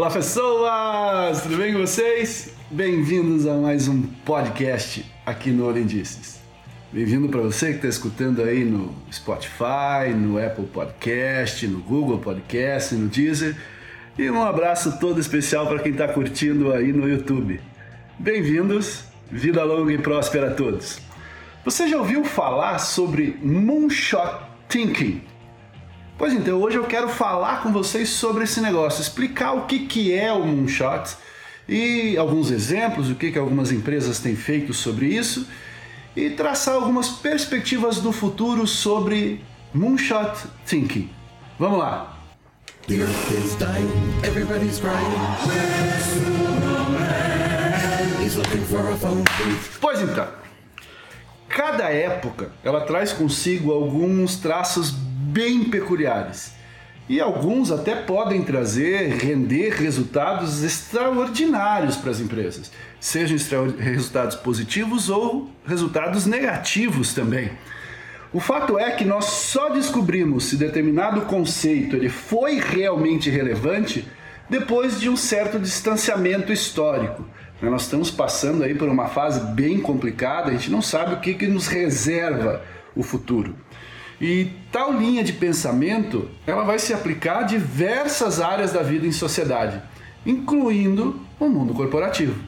Olá pessoas, tudo bem com vocês? Bem-vindos a mais um podcast aqui no Orendices. Bem-vindo para você que está escutando aí no Spotify, no Apple Podcast, no Google Podcast, no Deezer. E um abraço todo especial para quem está curtindo aí no YouTube. Bem-vindos, vida longa e próspera a todos. Você já ouviu falar sobre Moonshot Thinking? Pois então, hoje eu quero falar com vocês sobre esse negócio, explicar o que, que é o Moonshot e alguns exemplos, o que, que algumas empresas têm feito sobre isso e traçar algumas perspectivas do futuro sobre Moonshot Thinking. Vamos lá! Pois então, cada época ela traz consigo alguns traços bem peculiares. E alguns até podem trazer, render resultados extraordinários para as empresas, sejam resultados positivos ou resultados negativos também. O fato é que nós só descobrimos se determinado conceito ele foi realmente relevante depois de um certo distanciamento histórico. Nós estamos passando aí por uma fase bem complicada, a gente não sabe o que, que nos reserva o futuro. E tal linha de pensamento, ela vai se aplicar a diversas áreas da vida em sociedade, incluindo o mundo corporativo.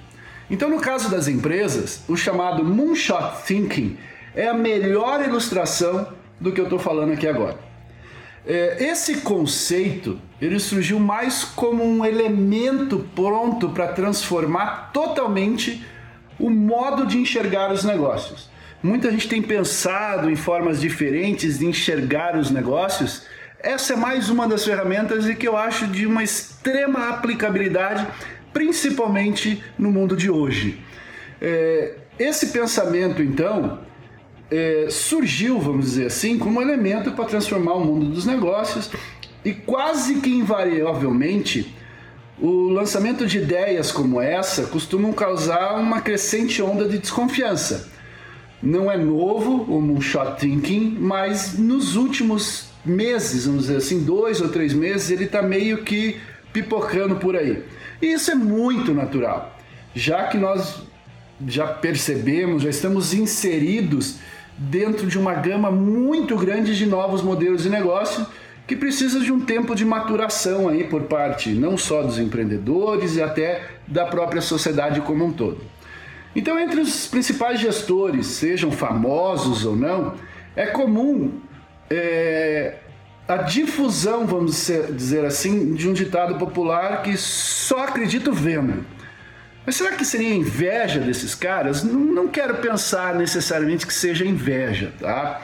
Então, no caso das empresas, o chamado moonshot thinking é a melhor ilustração do que eu estou falando aqui agora. É, esse conceito ele surgiu mais como um elemento pronto para transformar totalmente o modo de enxergar os negócios. Muita gente tem pensado em formas diferentes de enxergar os negócios. Essa é mais uma das ferramentas e que eu acho de uma extrema aplicabilidade, principalmente no mundo de hoje. É, esse pensamento, então, é, surgiu, vamos dizer assim, como elemento para transformar o mundo dos negócios e quase que invariavelmente o lançamento de ideias como essa costumam causar uma crescente onda de desconfiança não é novo o Moonshot Thinking, mas nos últimos meses, vamos dizer assim, dois ou três meses, ele está meio que pipocando por aí. E isso é muito natural, já que nós já percebemos, já estamos inseridos dentro de uma gama muito grande de novos modelos de negócio que precisa de um tempo de maturação aí por parte não só dos empreendedores e até da própria sociedade como um todo. Então, entre os principais gestores, sejam famosos ou não, é comum é, a difusão, vamos dizer assim, de um ditado popular que só acredito vendo. Mas será que seria inveja desses caras? Não, não quero pensar necessariamente que seja inveja, tá?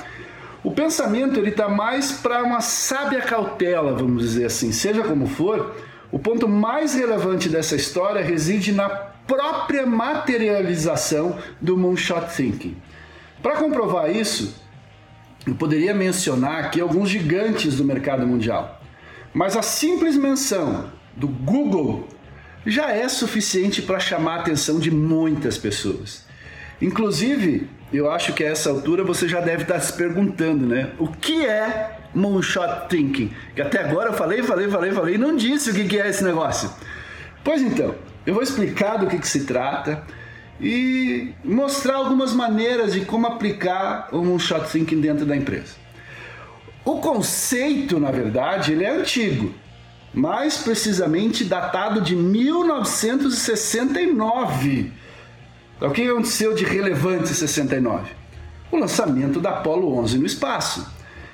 O pensamento ele está mais para uma sábia cautela, vamos dizer assim. Seja como for, o ponto mais relevante dessa história reside na própria materialização do Moonshot Thinking. Para comprovar isso, eu poderia mencionar aqui alguns gigantes do mercado mundial, mas a simples menção do Google já é suficiente para chamar a atenção de muitas pessoas. Inclusive, eu acho que a essa altura você já deve estar se perguntando, né? O que é Moonshot Thinking? Que até agora eu falei, falei, falei, falei e não disse o que é esse negócio. Pois então, eu vou explicar do que, que se trata e mostrar algumas maneiras de como aplicar o Moonshot Thinking dentro da empresa. O conceito, na verdade, ele é antigo, mais precisamente datado de 1969. O que aconteceu de relevante em 69? O lançamento da Apollo 11 no espaço.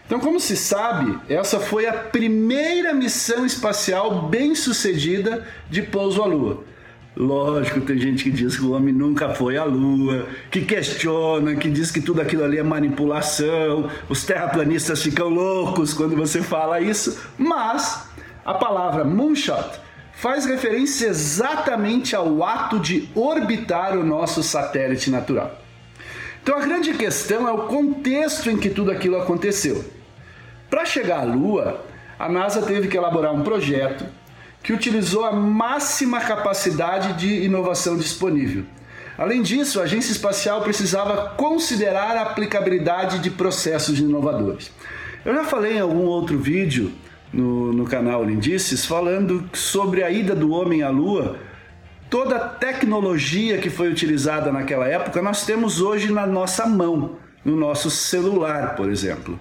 Então, como se sabe, essa foi a primeira missão espacial bem sucedida de pouso à Lua. Lógico, tem gente que diz que o homem nunca foi à lua, que questiona, que diz que tudo aquilo ali é manipulação, os terraplanistas ficam loucos quando você fala isso, mas a palavra moonshot faz referência exatamente ao ato de orbitar o nosso satélite natural. Então a grande questão é o contexto em que tudo aquilo aconteceu. Para chegar à Lua, a NASA teve que elaborar um projeto que utilizou a máxima capacidade de inovação disponível. Além disso, a agência espacial precisava considerar a aplicabilidade de processos inovadores. Eu já falei em algum outro vídeo no, no canal Lindices, falando sobre a ida do homem à Lua. Toda a tecnologia que foi utilizada naquela época nós temos hoje na nossa mão, no nosso celular, por exemplo.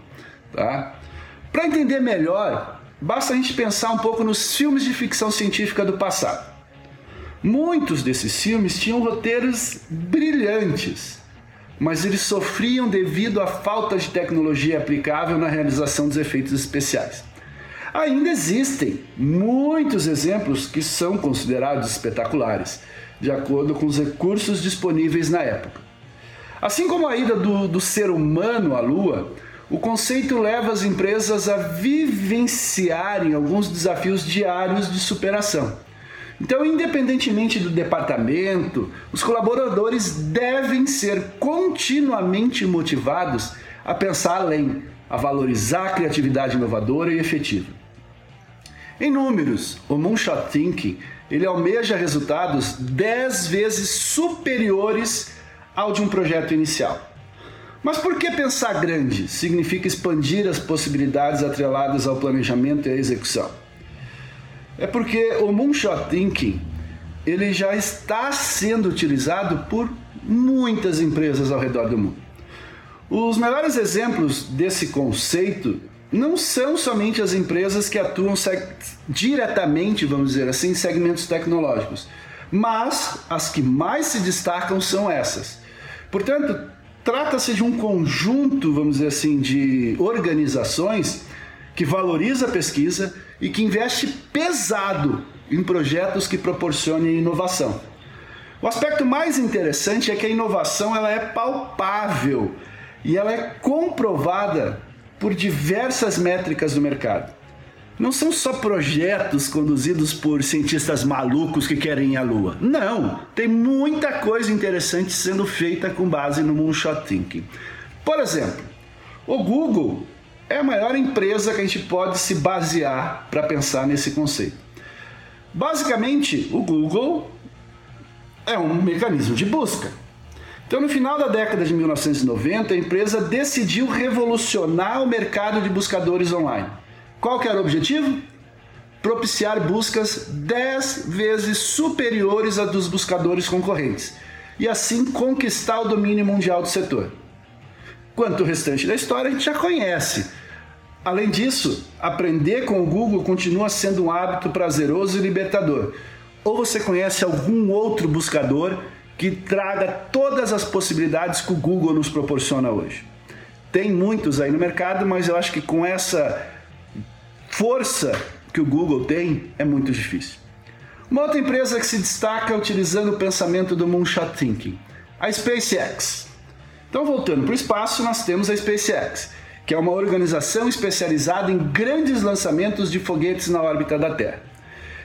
Tá? Para entender melhor, basta a gente pensar um pouco nos filmes de ficção científica do passado. Muitos desses filmes tinham roteiros brilhantes, mas eles sofriam devido à falta de tecnologia aplicável na realização dos efeitos especiais. Ainda existem muitos exemplos que são considerados espetaculares, de acordo com os recursos disponíveis na época. Assim como a ida do, do ser humano à Lua, o conceito leva as empresas a vivenciarem alguns desafios diários de superação. Então, independentemente do departamento, os colaboradores devem ser continuamente motivados a pensar além, a valorizar a criatividade inovadora e efetiva. Em números, o Moonshot Thinking ele almeja resultados 10 vezes superiores ao de um projeto inicial. Mas por que pensar grande significa expandir as possibilidades atreladas ao planejamento e à execução? É porque o Moonshot Thinking ele já está sendo utilizado por muitas empresas ao redor do mundo. Os melhores exemplos desse conceito não são somente as empresas que atuam diretamente, vamos dizer assim, em segmentos tecnológicos, mas as que mais se destacam são essas. Portanto, trata-se de um conjunto, vamos dizer assim, de organizações que valoriza a pesquisa e que investe pesado em projetos que proporcionem inovação. O aspecto mais interessante é que a inovação ela é palpável e ela é comprovada por diversas métricas do mercado. Não são só projetos conduzidos por cientistas malucos que querem à Lua. Não, tem muita coisa interessante sendo feita com base no Moonshot Thinking. Por exemplo, o Google é a maior empresa que a gente pode se basear para pensar nesse conceito. Basicamente, o Google é um mecanismo de busca. Então, no final da década de 1990, a empresa decidiu revolucionar o mercado de buscadores online. Qual que era o objetivo? Propiciar buscas 10 vezes superiores a dos buscadores concorrentes e assim conquistar o domínio mundial do setor. Quanto o restante da história a gente já conhece. Além disso, aprender com o Google continua sendo um hábito prazeroso e libertador. Ou você conhece algum outro buscador que traga todas as possibilidades que o Google nos proporciona hoje? Tem muitos aí no mercado, mas eu acho que com essa força que o Google tem, é muito difícil. Uma outra empresa que se destaca utilizando o pensamento do Moonshot Thinking, a SpaceX. Então, voltando para o espaço, nós temos a SpaceX, que é uma organização especializada em grandes lançamentos de foguetes na órbita da Terra.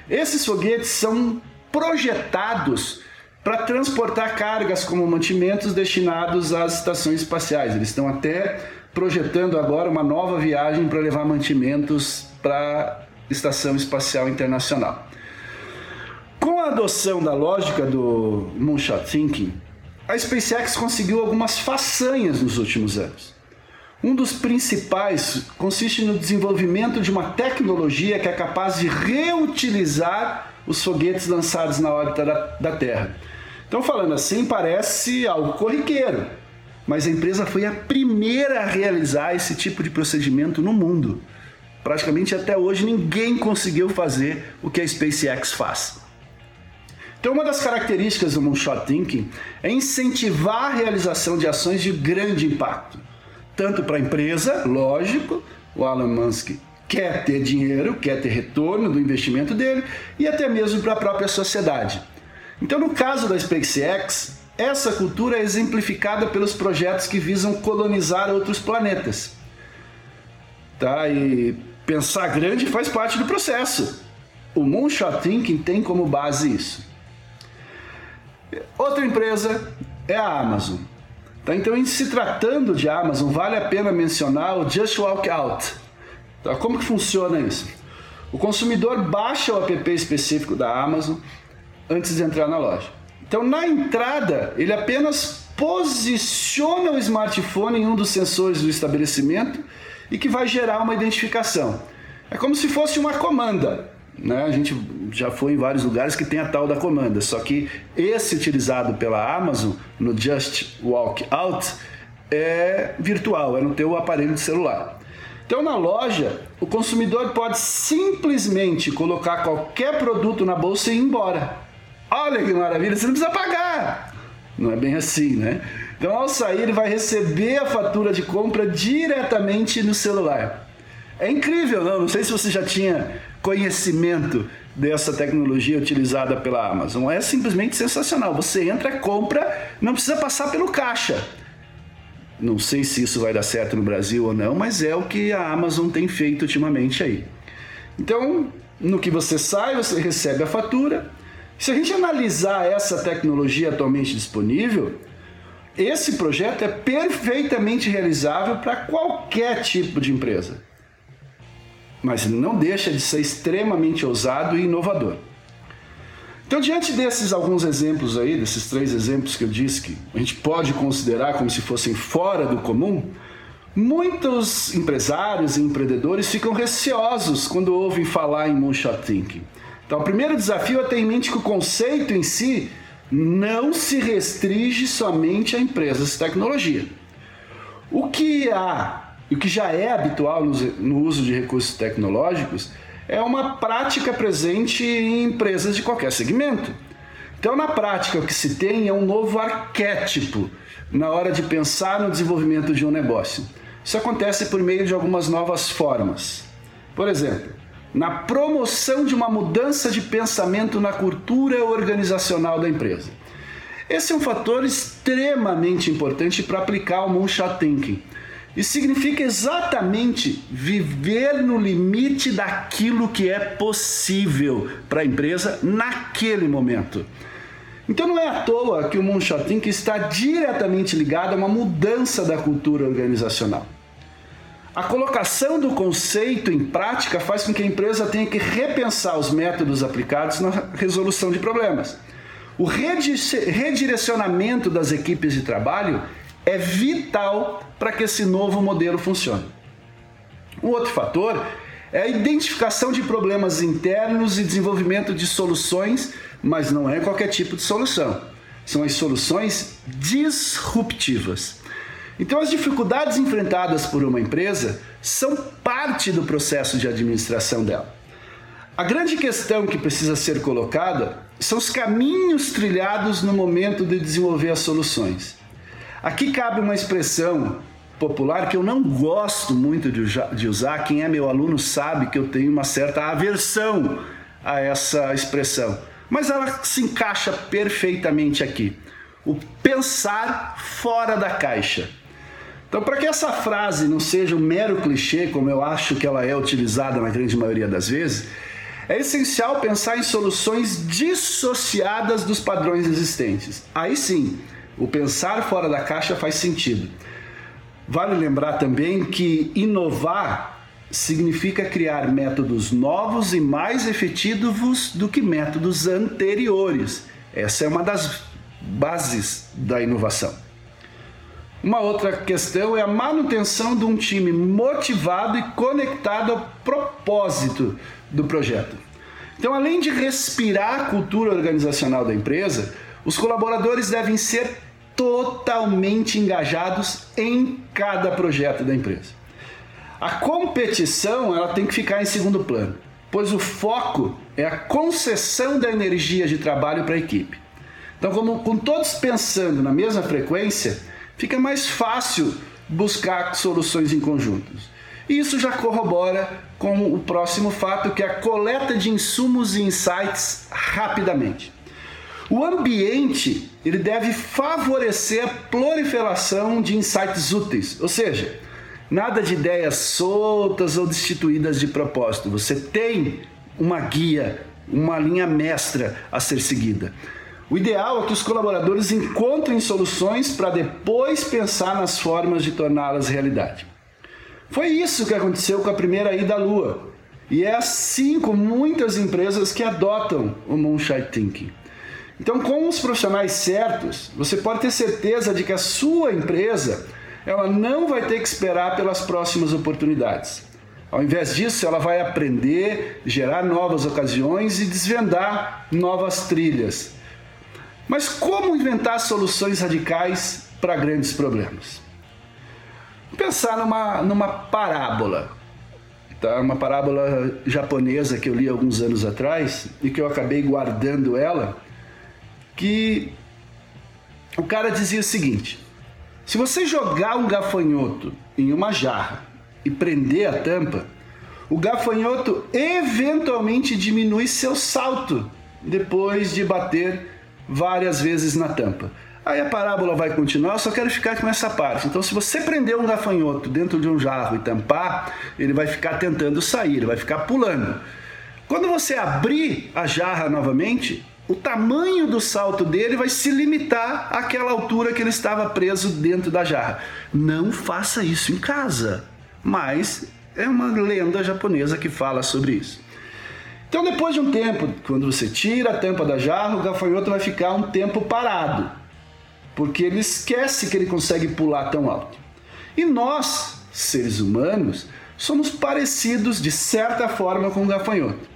Esses foguetes são projetados para transportar cargas como mantimentos destinados às estações espaciais. Eles estão até projetando agora uma nova viagem para levar mantimentos para a Estação Espacial Internacional. Com a adoção da lógica do Moonshot Thinking, a SpaceX conseguiu algumas façanhas nos últimos anos. Um dos principais consiste no desenvolvimento de uma tecnologia que é capaz de reutilizar os foguetes lançados na órbita da, da Terra. Então, falando assim, parece algo corriqueiro, mas a empresa foi a primeira a realizar esse tipo de procedimento no mundo. Praticamente até hoje ninguém conseguiu fazer o que a SpaceX faz. Então, uma das características do Moonshot Thinking é incentivar a realização de ações de grande impacto, tanto para a empresa, lógico, o Elon Musk quer ter dinheiro, quer ter retorno do investimento dele, e até mesmo para a própria sociedade. Então, no caso da SpaceX, essa cultura é exemplificada pelos projetos que visam colonizar outros planetas. Tá? E pensar grande faz parte do processo. O Moonshot Thinking tem como base isso. Outra empresa é a Amazon. Tá? Então, em se tratando de Amazon, vale a pena mencionar o Just Walk Out. Tá? Como que funciona isso? O consumidor baixa o app específico da Amazon antes de entrar na loja. Então, na entrada, ele apenas posiciona o smartphone em um dos sensores do estabelecimento e que vai gerar uma identificação. É como se fosse uma comanda. Né? A gente já foi em vários lugares que tem a tal da comanda, só que esse utilizado pela Amazon no Just Walk Out é virtual, é no teu aparelho de celular. Então na loja, o consumidor pode simplesmente colocar qualquer produto na bolsa e ir embora. Olha que maravilha, você não precisa pagar. Não é bem assim, né? Então ao sair ele vai receber a fatura de compra diretamente no celular. É incrível, não? Não sei se você já tinha conhecimento dessa tecnologia utilizada pela Amazon. É simplesmente sensacional. Você entra, compra, não precisa passar pelo caixa. Não sei se isso vai dar certo no Brasil ou não, mas é o que a Amazon tem feito ultimamente aí. Então, no que você sai, você recebe a fatura. Se a gente analisar essa tecnologia atualmente disponível, esse projeto é perfeitamente realizável para qualquer tipo de empresa mas não deixa de ser extremamente ousado e inovador. Então, diante desses alguns exemplos aí, desses três exemplos que eu disse que a gente pode considerar como se fossem fora do comum, muitos empresários e empreendedores ficam receosos quando ouvem falar em moonshot thinking. Então, o primeiro desafio é ter em mente que o conceito em si não se restringe somente a empresas de tecnologia. O que há o que já é habitual no uso de recursos tecnológicos é uma prática presente em empresas de qualquer segmento. Então, na prática, o que se tem é um novo arquétipo na hora de pensar no desenvolvimento de um negócio. Isso acontece por meio de algumas novas formas. Por exemplo, na promoção de uma mudança de pensamento na cultura organizacional da empresa. Esse é um fator extremamente importante para aplicar o Moonshot Thinking e significa exatamente viver no limite daquilo que é possível para a empresa naquele momento. Então não é à toa que o Moonshot Thinking está diretamente ligado a uma mudança da cultura organizacional. A colocação do conceito em prática faz com que a empresa tenha que repensar os métodos aplicados na resolução de problemas. O redirecionamento das equipes de trabalho é vital para que esse novo modelo funcione. Um outro fator é a identificação de problemas internos e desenvolvimento de soluções, mas não é qualquer tipo de solução. São as soluções disruptivas. Então, as dificuldades enfrentadas por uma empresa são parte do processo de administração dela. A grande questão que precisa ser colocada são os caminhos trilhados no momento de desenvolver as soluções. Aqui cabe uma expressão popular que eu não gosto muito de usar. Quem é meu aluno sabe que eu tenho uma certa aversão a essa expressão, mas ela se encaixa perfeitamente aqui. O pensar fora da caixa. Então, para que essa frase não seja um mero clichê, como eu acho que ela é utilizada na grande maioria das vezes, é essencial pensar em soluções dissociadas dos padrões existentes. Aí sim, o pensar fora da caixa faz sentido. Vale lembrar também que inovar significa criar métodos novos e mais efetivos do que métodos anteriores. Essa é uma das bases da inovação. Uma outra questão é a manutenção de um time motivado e conectado ao propósito do projeto. Então, além de respirar a cultura organizacional da empresa, os colaboradores devem ser totalmente engajados em cada projeto da empresa. A competição ela tem que ficar em segundo plano, pois o foco é a concessão da energia de trabalho para a equipe. Então, como com todos pensando na mesma frequência, fica mais fácil buscar soluções em conjuntos. Isso já corrobora com o próximo fato, que é a coleta de insumos e insights rapidamente. O ambiente ele deve favorecer a proliferação de insights úteis, ou seja, nada de ideias soltas ou destituídas de propósito. Você tem uma guia, uma linha mestra a ser seguida. O ideal é que os colaboradores encontrem soluções para depois pensar nas formas de torná-las realidade. Foi isso que aconteceu com a primeira ida à Lua. E é assim com muitas empresas que adotam o Moonshot Thinking. Então, com os profissionais certos, você pode ter certeza de que a sua empresa ela não vai ter que esperar pelas próximas oportunidades. Ao invés disso, ela vai aprender, gerar novas ocasiões e desvendar novas trilhas. Mas como inventar soluções radicais para grandes problemas? Pensar numa, numa parábola. Tá? Uma parábola japonesa que eu li alguns anos atrás e que eu acabei guardando ela, que o cara dizia o seguinte: se você jogar um gafanhoto em uma jarra e prender a tampa, o gafanhoto eventualmente diminui seu salto depois de bater várias vezes na tampa. Aí a parábola vai continuar, eu só quero ficar com essa parte. Então, se você prender um gafanhoto dentro de um jarro e tampar, ele vai ficar tentando sair, ele vai ficar pulando. Quando você abrir a jarra novamente, o tamanho do salto dele vai se limitar àquela altura que ele estava preso dentro da jarra. Não faça isso em casa, mas é uma lenda japonesa que fala sobre isso. Então, depois de um tempo, quando você tira a tampa da jarra, o gafanhoto vai ficar um tempo parado, porque ele esquece que ele consegue pular tão alto. E nós, seres humanos, somos parecidos de certa forma com o gafanhoto.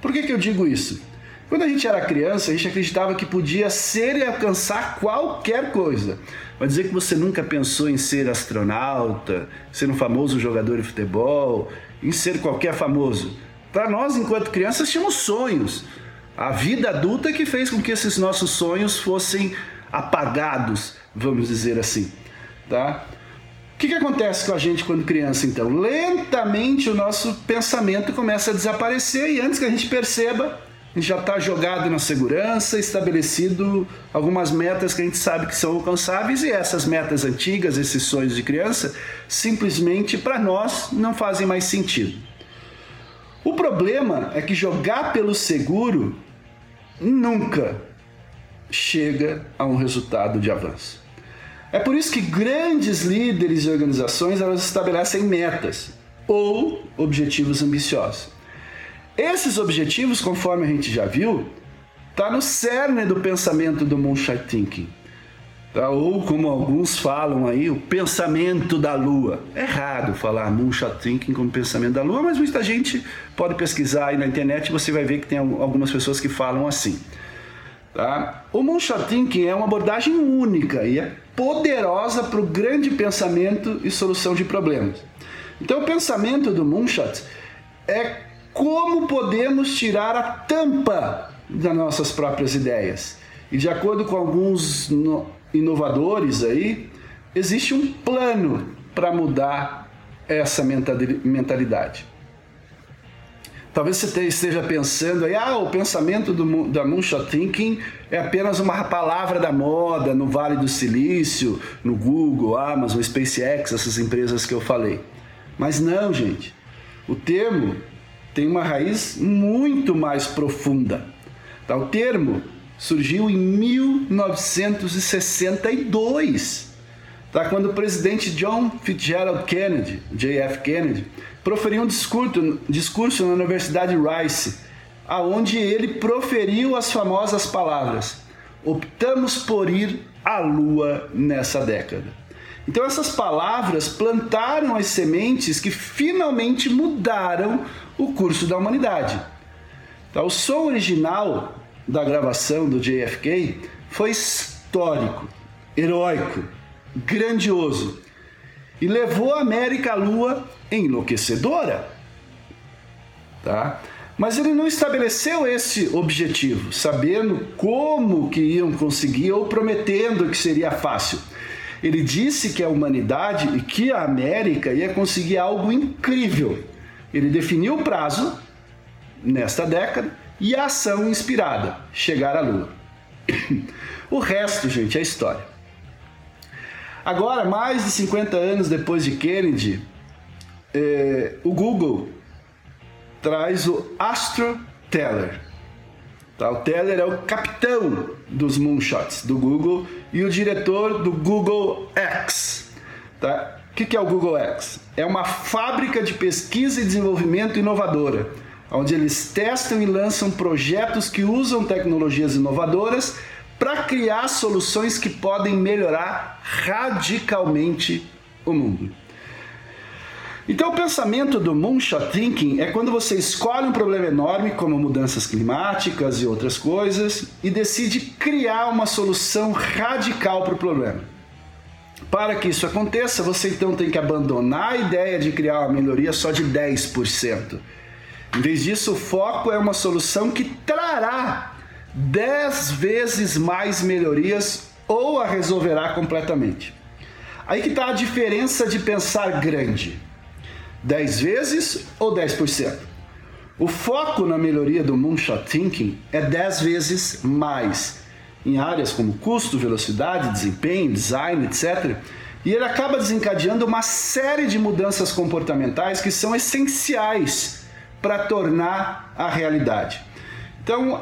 Por que, que eu digo isso? Quando a gente era criança, a gente acreditava que podia ser e alcançar qualquer coisa. Vai dizer que você nunca pensou em ser astronauta, ser um famoso jogador de futebol, em ser qualquer famoso. Para nós, enquanto crianças, tínhamos sonhos. A vida adulta que fez com que esses nossos sonhos fossem apagados, vamos dizer assim, tá? O que, que acontece com a gente quando criança, então? Lentamente o nosso pensamento começa a desaparecer e antes que a gente perceba, a gente já está jogado na segurança, estabelecido algumas metas que a gente sabe que são alcançáveis e essas metas antigas, esses sonhos de criança, simplesmente para nós não fazem mais sentido. O problema é que jogar pelo seguro nunca chega a um resultado de avanço. É por isso que grandes líderes e organizações elas estabelecem metas ou objetivos ambiciosos. Esses objetivos, conforme a gente já viu, está no cerne do pensamento do Moonshot Thinking. Tá? Ou como alguns falam aí, o pensamento da lua. É errado falar Moonshot Thinking como pensamento da lua, mas muita gente pode pesquisar aí na internet e você vai ver que tem algumas pessoas que falam assim. Tá? O Moonshot Thinking é uma abordagem única e é poderosa para o grande pensamento e solução de problemas. Então, o pensamento do Moonshot é como podemos tirar a tampa das nossas próprias ideias. E de acordo com alguns inovadores aí, existe um plano para mudar essa mentalidade. Talvez você esteja pensando aí, ah, o pensamento do, da Moonshot Thinking é apenas uma palavra da moda no Vale do Silício, no Google, Amazon, SpaceX, essas empresas que eu falei. Mas não, gente. O termo tem uma raiz muito mais profunda. Tá? O termo surgiu em 1962, tá? quando o presidente John Fitzgerald Kennedy, JF Kennedy, proferiu um discurso, discurso na Universidade Rice, aonde ele proferiu as famosas palavras: "Optamos por ir à Lua nessa década". Então essas palavras plantaram as sementes que finalmente mudaram o curso da humanidade. Então, o som original da gravação do JFK foi histórico, heróico, grandioso e levou a América à Lua enlouquecedora. Tá? Mas ele não estabeleceu esse objetivo, sabendo como que iam conseguir ou prometendo que seria fácil. Ele disse que a humanidade e que a América ia conseguir algo incrível. Ele definiu o prazo nesta década e a ação inspirada, chegar à Lua. o resto, gente, é história. Agora, mais de 50 anos depois de Kennedy, eh, o Google traz o Astro Teller. Tá? O Teller é o capitão dos moonshots do Google e o diretor do Google X. Tá? O que é o Google X? É uma fábrica de pesquisa e desenvolvimento inovadora, onde eles testam e lançam projetos que usam tecnologias inovadoras para criar soluções que podem melhorar radicalmente o mundo. Então, o pensamento do moonshot thinking é quando você escolhe um problema enorme, como mudanças climáticas e outras coisas, e decide criar uma solução radical para o problema. Para que isso aconteça, você então tem que abandonar a ideia de criar uma melhoria só de 10%. Em vez disso, o foco é uma solução que trará 10 vezes mais melhorias ou a resolverá completamente. Aí que está a diferença de pensar grande. 10 vezes ou 10%? O foco na melhoria do Moonshot Thinking é 10 vezes mais, em áreas como custo, velocidade, desempenho, design, etc. E ele acaba desencadeando uma série de mudanças comportamentais que são essenciais para tornar a realidade. Então,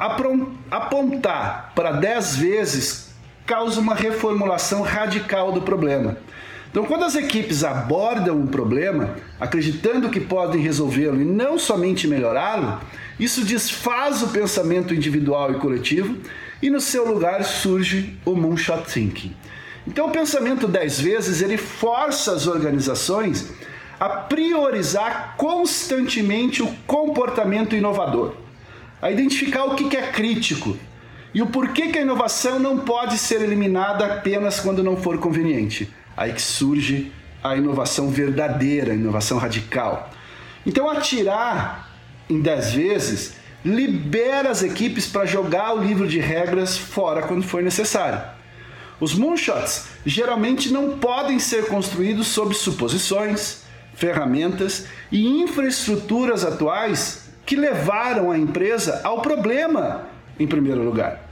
apontar para 10 vezes causa uma reformulação radical do problema. Então, quando as equipes abordam um problema, acreditando que podem resolvê-lo e não somente melhorá-lo, isso desfaz o pensamento individual e coletivo e no seu lugar surge o moonshot thinking. Então, o pensamento 10 vezes ele força as organizações a priorizar constantemente o comportamento inovador, a identificar o que é crítico e o porquê que a inovação não pode ser eliminada apenas quando não for conveniente aí que surge a inovação verdadeira, a inovação radical. Então, atirar em 10 vezes libera as equipes para jogar o livro de regras fora quando for necessário. Os moonshots geralmente não podem ser construídos sob suposições, ferramentas e infraestruturas atuais que levaram a empresa ao problema em primeiro lugar.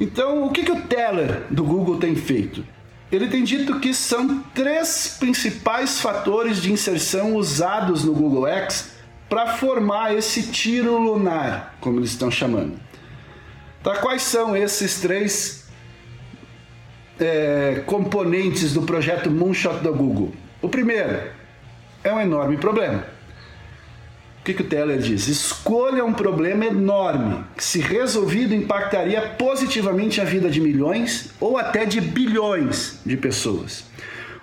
Então, o que, que o Teller do Google tem feito? Ele tem dito que são três principais fatores de inserção usados no Google X para formar esse tiro lunar, como eles estão chamando. Tá, quais são esses três é, componentes do projeto Moonshot da Google? O primeiro é um enorme problema. O que, que o Teller diz? Escolha um problema enorme que, se resolvido, impactaria positivamente a vida de milhões ou até de bilhões de pessoas.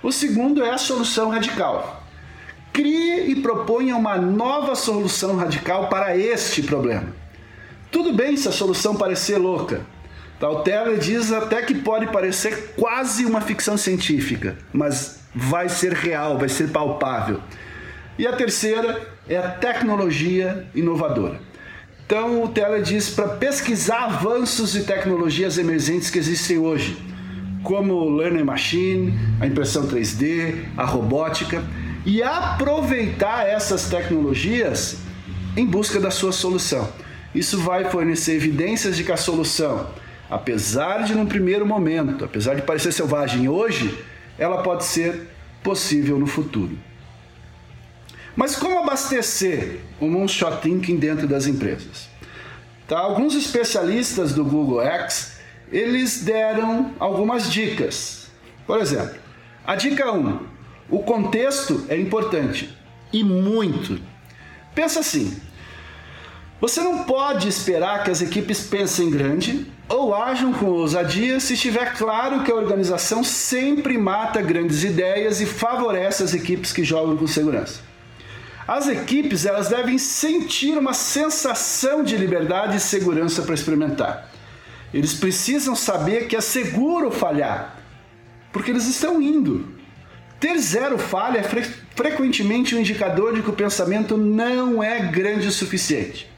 O segundo é a solução radical. Crie e proponha uma nova solução radical para este problema. Tudo bem se a solução parecer louca. Tá, o Teller diz até que pode parecer quase uma ficção científica, mas vai ser real, vai ser palpável. E a terceira é a tecnologia inovadora. Então o Teller diz para pesquisar avanços e tecnologias emergentes que existem hoje, como o Learning Machine, a impressão 3D, a robótica, e aproveitar essas tecnologias em busca da sua solução. Isso vai fornecer evidências de que a solução, apesar de num primeiro momento, apesar de parecer selvagem hoje, ela pode ser possível no futuro. Mas como abastecer o moonshot thinking dentro das empresas? Tá? Alguns especialistas do Google X, eles deram algumas dicas. Por exemplo, a dica 1, o contexto é importante e muito. Pensa assim, você não pode esperar que as equipes pensem grande ou ajam com ousadia se estiver claro que a organização sempre mata grandes ideias e favorece as equipes que jogam com segurança. As equipes elas devem sentir uma sensação de liberdade e segurança para experimentar. Eles precisam saber que é seguro falhar, porque eles estão indo. Ter zero falha é fre frequentemente um indicador de que o pensamento não é grande o suficiente.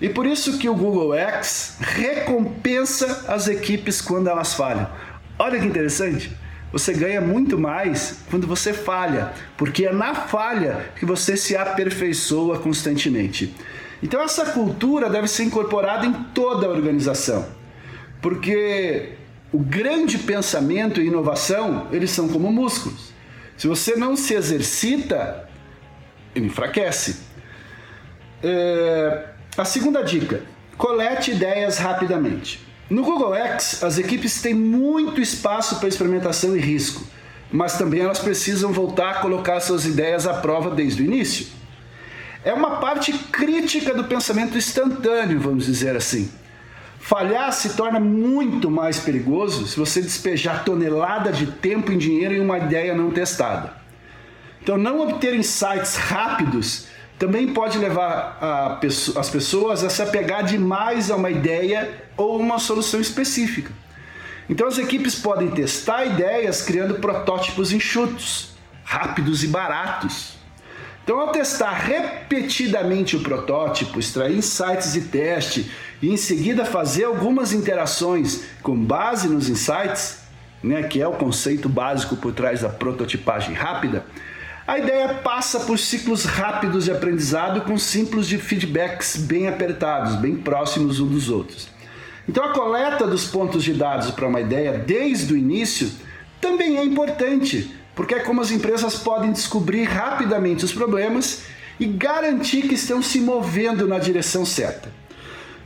E por isso que o Google X recompensa as equipes quando elas falham. Olha que interessante. Você ganha muito mais quando você falha, porque é na falha que você se aperfeiçoa constantemente. Então essa cultura deve ser incorporada em toda a organização, porque o grande pensamento e inovação eles são como músculos. Se você não se exercita, ele enfraquece. É... A segunda dica: colete ideias rapidamente. No Google X, as equipes têm muito espaço para experimentação e risco, mas também elas precisam voltar a colocar suas ideias à prova desde o início. É uma parte crítica do pensamento instantâneo, vamos dizer assim. Falhar se torna muito mais perigoso se você despejar tonelada de tempo e dinheiro em uma ideia não testada. Então, não obter insights rápidos também pode levar as pessoas a se apegar demais a uma ideia ou uma solução específica. Então, as equipes podem testar ideias criando protótipos enxutos, rápidos e baratos. Então, ao testar repetidamente o protótipo, extrair insights de teste e em seguida fazer algumas interações com base nos insights, né, que é o conceito básico por trás da prototipagem rápida, a ideia passa por ciclos rápidos de aprendizado com ciclos de feedbacks bem apertados, bem próximos uns dos outros. Então a coleta dos pontos de dados para uma ideia desde o início também é importante, porque é como as empresas podem descobrir rapidamente os problemas e garantir que estão se movendo na direção certa.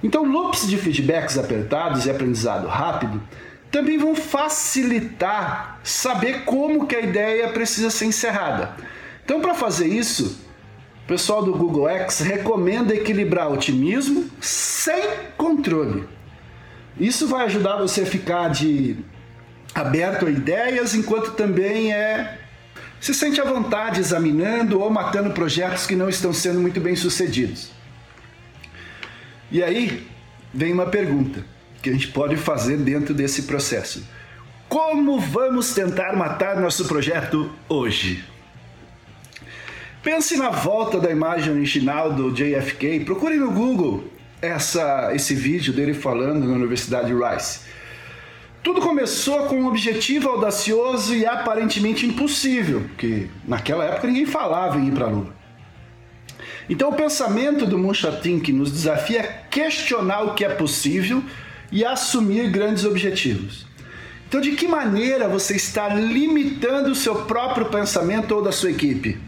Então, loops de feedbacks apertados e aprendizado rápido também vão facilitar saber como que a ideia precisa ser encerrada. Então, para fazer isso, o pessoal do Google X recomenda equilibrar otimismo sem controle. Isso vai ajudar você a ficar de aberto a ideias, enquanto também é se sente à vontade examinando ou matando projetos que não estão sendo muito bem sucedidos. E aí vem uma pergunta que a gente pode fazer dentro desse processo. Como vamos tentar matar nosso projeto hoje? Pense na volta da imagem original do JFK, procure no Google essa, esse vídeo dele falando na Universidade Rice. Tudo começou com um objetivo audacioso e aparentemente impossível, porque naquela época ninguém falava em ir para a Lua. Então o pensamento do Munchatin nos desafia a questionar o que é possível e assumir grandes objetivos. Então de que maneira você está limitando o seu próprio pensamento ou da sua equipe?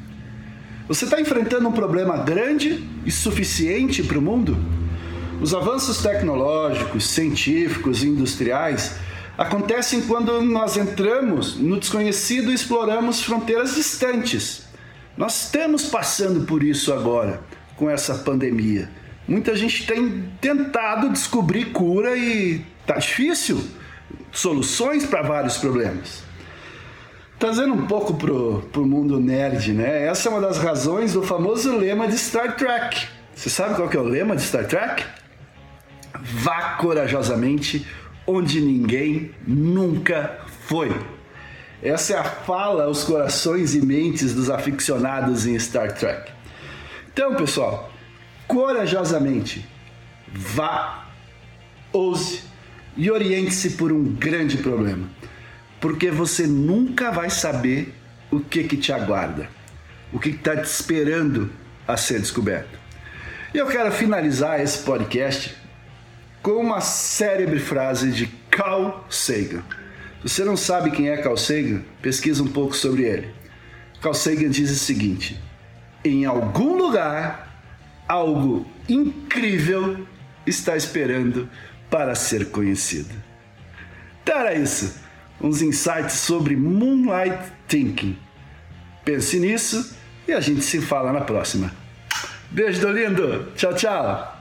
Você está enfrentando um problema grande e suficiente para o mundo? Os avanços tecnológicos, científicos e industriais acontecem quando nós entramos no desconhecido e exploramos fronteiras distantes. Nós estamos passando por isso agora, com essa pandemia. Muita gente tem tentado descobrir cura e tá difícil soluções para vários problemas. Trazendo um pouco pro, pro mundo nerd, né? Essa é uma das razões do famoso lema de Star Trek. Você sabe qual que é o lema de Star Trek? Vá corajosamente onde ninguém nunca foi. Essa é a fala aos corações e mentes dos aficionados em Star Trek. Então, pessoal, corajosamente vá, ouse e oriente-se por um grande problema, porque você nunca vai saber o que, que te aguarda, o que está te esperando a ser descoberto. E eu quero finalizar esse podcast com uma célebre frase de Carl Sagan. Se você não sabe quem é Carl Sagan, pesquisa um pouco sobre ele. Carl Sagan diz o seguinte: em algum lugar, algo incrível está esperando para ser conhecido. Então era isso, uns insights sobre Moonlight Thinking. Pense nisso e a gente se fala na próxima. Beijo do lindo, tchau, tchau.